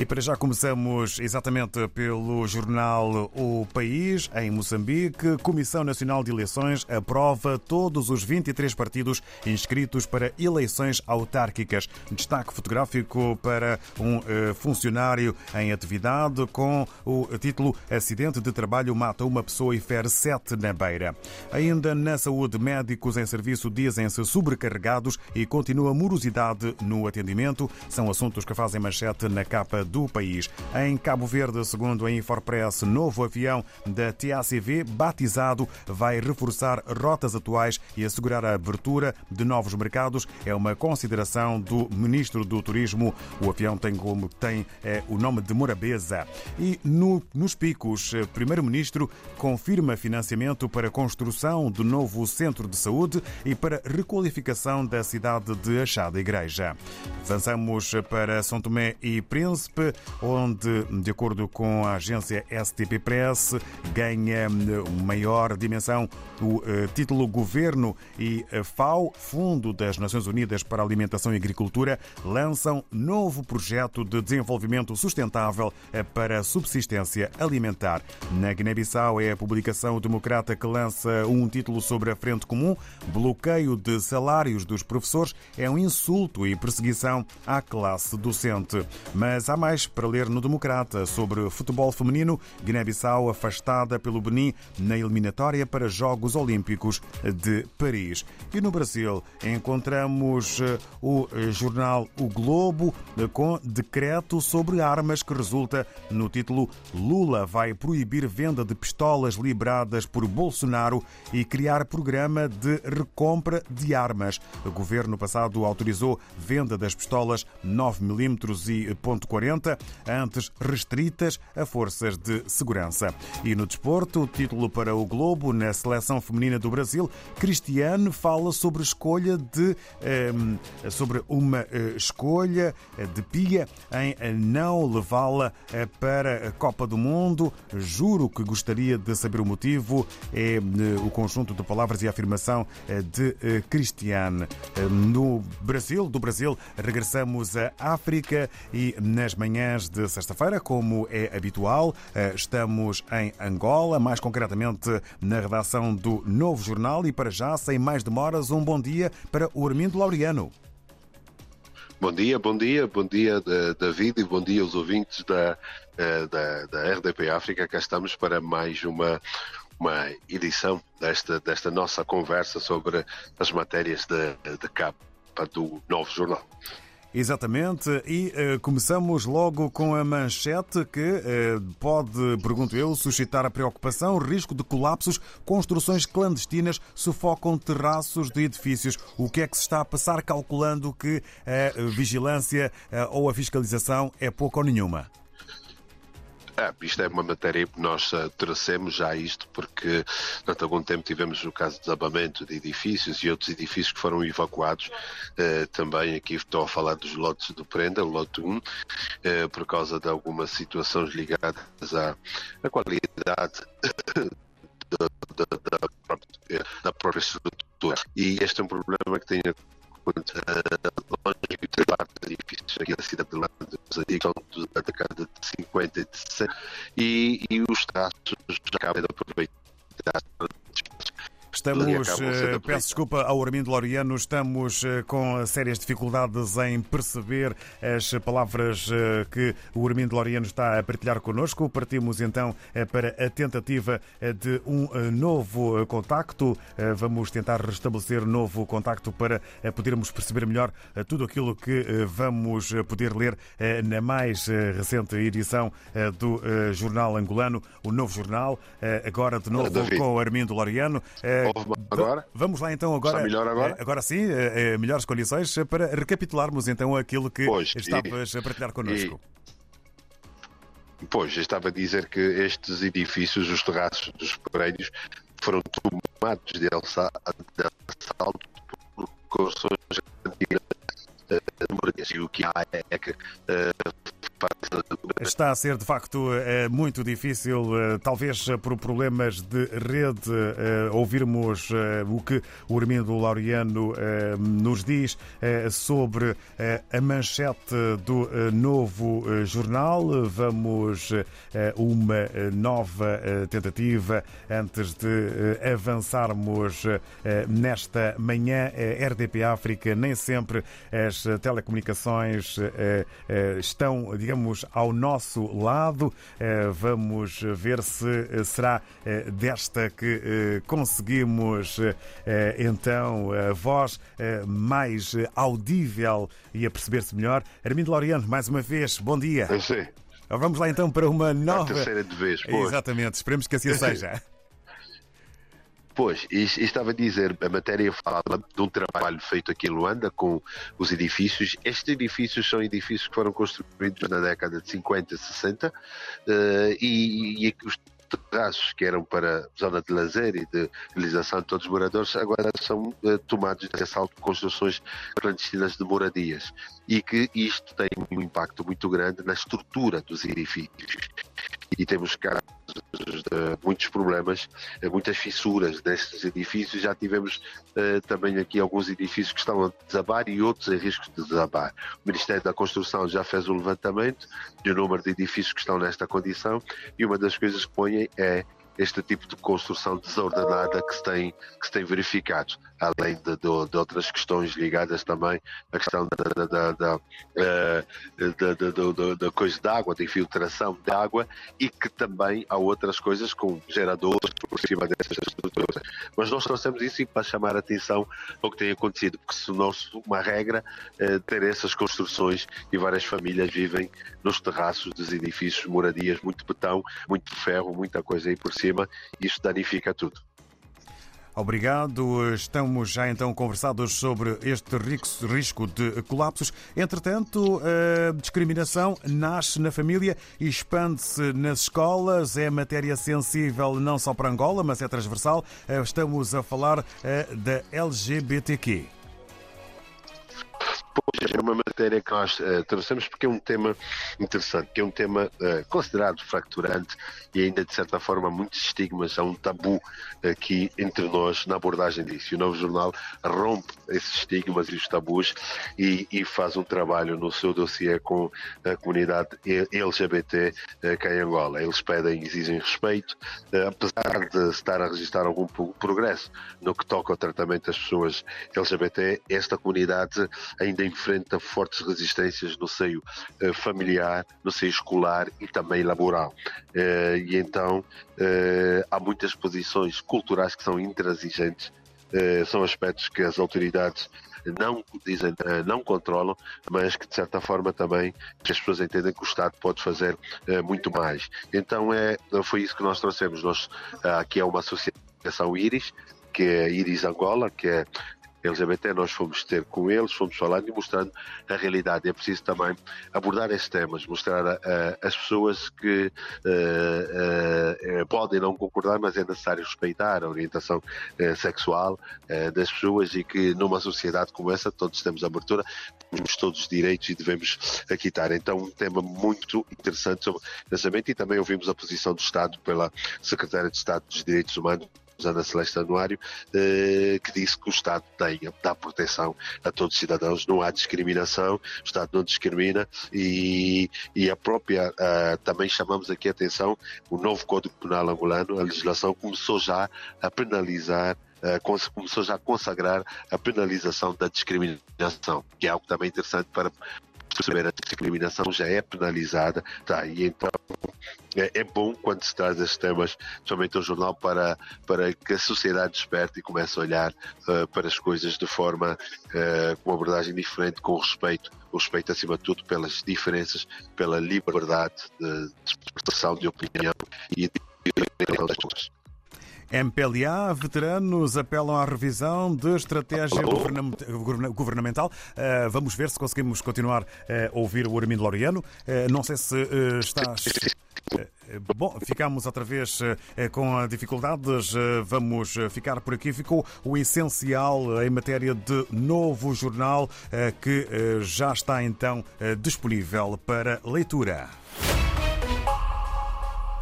E para já começamos exatamente pelo jornal O País, em Moçambique. Comissão Nacional de Eleições aprova todos os 23 partidos inscritos para eleições autárquicas. Destaque fotográfico para um eh, funcionário em atividade com o título Acidente de trabalho mata uma pessoa e fere sete na beira. Ainda na saúde, médicos em serviço dizem-se sobrecarregados e continua morosidade no atendimento. São assuntos que fazem manchete na capa do país. Em Cabo Verde, segundo a Infopress, novo avião da TACV, batizado, vai reforçar rotas atuais e assegurar a abertura de novos mercados. É uma consideração do Ministro do Turismo. O avião tem como tem é, o nome de Morabeza. E no, nos picos, Primeiro-Ministro confirma financiamento para construção do novo centro de saúde e para requalificação da cidade de Achada Igreja. Avançamos para São Tomé e Príncipe onde, de acordo com a agência STP Press, ganha maior dimensão o eh, título Governo e FAO, Fundo das Nações Unidas para Alimentação e Agricultura, lançam novo projeto de desenvolvimento sustentável eh, para a subsistência alimentar. Na Guiné-Bissau é a publicação democrata que lança um título sobre a Frente Comum, bloqueio de salários dos professores é um insulto e perseguição à classe docente. Mas há mais para ler no Democrata sobre futebol feminino, Guiné-Bissau afastada pelo Benin na eliminatória para Jogos Olímpicos de Paris. E no Brasil encontramos eh, o eh, jornal O Globo eh, com decreto sobre armas que resulta no título Lula vai proibir venda de pistolas liberadas por Bolsonaro e criar programa de recompra de armas. O governo passado autorizou venda das pistolas 9mm e .40 antes restritas a forças de segurança. E no desporto, o título para o Globo na seleção feminina do Brasil, Cristiano fala sobre escolha de ehm, sobre uma eh, escolha de Pia em não levá-la eh, para a Copa do Mundo. Juro que gostaria de saber o motivo. É eh, o conjunto de palavras e afirmação de Cristiano. No Brasil, do Brasil, regressamos à África e nas manhãs de sexta-feira, como é habitual. Eh, estamos em Angola, mais concretamente na redação do Novo Jornal. E para já, sem mais demoras, um bom dia para o Armindo Laureano. Bom dia, bom dia, bom dia David e bom dia aos ouvintes da, eh, da, da RDP África. Cá estamos para mais uma, uma edição desta, desta nossa conversa sobre as matérias de, de capa do Novo Jornal. Exatamente, e uh, começamos logo com a manchete que uh, pode, pergunto eu, suscitar a preocupação, risco de colapsos, construções clandestinas sufocam terraços de edifícios. O que é que se está a passar calculando que a vigilância uh, ou a fiscalização é pouco ou nenhuma? É, isto é uma matéria que nós uh, trouxemos já isto, porque durante algum tempo tivemos o caso de desabamento de edifícios e outros edifícios que foram evacuados. Uh, também aqui estou a falar dos lotes do Prenda, lote 1, uh, por causa de algumas situações ligadas à, à qualidade da, da, da, própria, da própria estrutura. E este é um problema que tem longe de parte edifícios aqui da cidade de Londres, são da década de 50 e de 60, e, e os traços acabam de aproveitar Estamos, eh, peço desculpa ao Armindo Laureano, estamos eh, com sérias dificuldades em perceber as palavras eh, que o Armindo Laureano está a partilhar connosco. Partimos então para a tentativa de um novo contacto. Vamos tentar restabelecer novo contacto para podermos perceber melhor tudo aquilo que vamos poder ler na mais recente edição do jornal angolano, o Novo Jornal, agora de novo com o Armindo Laureano agora? Vamos lá então agora. Está melhor agora? Eh, agora sim, eh, eh, melhores condições para recapitularmos então aquilo que pois, estavas e, a partilhar connosco. E, pois, estava a dizer que estes edifícios, os terraços dos prédios, foram tomados de assalto por construções antigas e o que há é que Está a ser, de facto, eh, muito difícil, eh, talvez por problemas de rede, eh, ouvirmos o que o Armindo Laureano nos diz sobre a manchete do novo jornal. Vamos uma nova tentativa antes de avançarmos nesta manhã. RDP África, nem sempre as telecomunicações estão, digamos, ao nosso lado. Eh, vamos ver se eh, será eh, desta que conseguimos então a voz mais audível e a perceber-se melhor. Armindo Laureano, mais uma vez, bom dia. Sim. Vamos lá então para uma nova. A terceira de vez, pois. Exatamente, esperemos que assim seja. Pois, estava a dizer, a matéria fala de um trabalho feito aqui em Luanda com os edifícios. Estes edifícios são edifícios que foram construídos na década de 50, 60 uh, e, e os terraços que eram para zona de lazer e de realização de todos os moradores agora são uh, tomados de assalto de construções clandestinas de moradias e que isto tem um impacto muito grande na estrutura dos edifícios e temos casos de muitos problemas, muitas fissuras destes edifícios. Já tivemos uh, também aqui alguns edifícios que estão a desabar e outros em risco de desabar. O Ministério da Construção já fez o levantamento do número de edifícios que estão nesta condição e uma das coisas que põem é este tipo de construção desordenada que se tem, que se tem verificado, além de, de, de outras questões ligadas também à questão da, da, da, eh, da, da coisa de água, da infiltração de água e que também há outras coisas com geradores por cima dessas estruturas. Mas nós trouxemos isso para chamar a atenção ao que tem acontecido, porque se não uma regra eh, ter essas construções e várias famílias vivem nos terraços dos edifícios, moradias, muito betão, muito ferro, muita coisa aí por cima, e isso danifica tudo. Obrigado. Estamos já então conversados sobre este risco de colapsos. Entretanto, a discriminação nasce na família e expande-se nas escolas. É matéria sensível não só para Angola, mas é transversal. Estamos a falar eh, da LGBTQ. Pois é uma matéria que nós uh, trouxemos porque é um tema interessante, que é um tema uh, considerado fracturante e ainda de certa forma muitos estigmas, há um tabu aqui entre nós na abordagem disso. E o Novo Jornal rompe esses estigmas e os tabus e, e faz um trabalho no seu dossiê com a comunidade LGBT uh, cá em Angola. Eles pedem, exigem respeito, apesar de estar a registrar algum progresso no que toca ao tratamento das pessoas LGBT, esta comunidade ainda enfrenta fortes resistências no seio eh, familiar, no seio escolar e também laboral. Eh, e então eh, há muitas posições culturais que são intransigentes, são aspectos que as autoridades não dizem, não controlam, mas que de certa forma também as pessoas entendem que o Estado pode fazer muito mais. Então é, foi isso que nós trouxemos. Nós, aqui é uma associação Iris, que é Iris Angola, que é LGBT, nós fomos ter com eles, fomos falando e mostrando a realidade. É preciso também abordar esses temas, mostrar a, as pessoas que uh, uh, podem não concordar, mas é necessário respeitar a orientação uh, sexual das pessoas e que numa sociedade como essa todos temos abertura, temos todos os direitos e devemos aquitar. Então, um tema muito interessante sobre lançamento e também ouvimos a posição do Estado pela Secretária de Estado dos Direitos Humanos Ana Celeste Anuário, eh, que disse que o Estado tem, dá proteção a todos os cidadãos, não há discriminação, o Estado não discrimina e, e a própria, uh, também chamamos aqui a atenção, o novo Código Penal angolano, a legislação começou já a penalizar uh, começou já a consagrar a penalização da discriminação, que é algo também interessante para perceber a discriminação já é penalizada, tá, e então é, é, bom quando se traz estes temas, somente ao jornal, para, para que a sociedade desperte e comece a olhar uh, para as coisas de forma uh, com uma abordagem diferente, com respeito, o respeito acima de tudo pelas diferenças, pela liberdade de, de expressão de opinião e de das pessoas. MPLA, veteranos apelam à revisão de estratégia governamental. Eh, vamos ver se conseguimos continuar a ouvir o Armindo Laureano. Não sei se estás Bom, ficamos outra vez com dificuldades. Vamos ficar por aqui. Ficou o essencial em matéria de novo jornal que já está então disponível para leitura.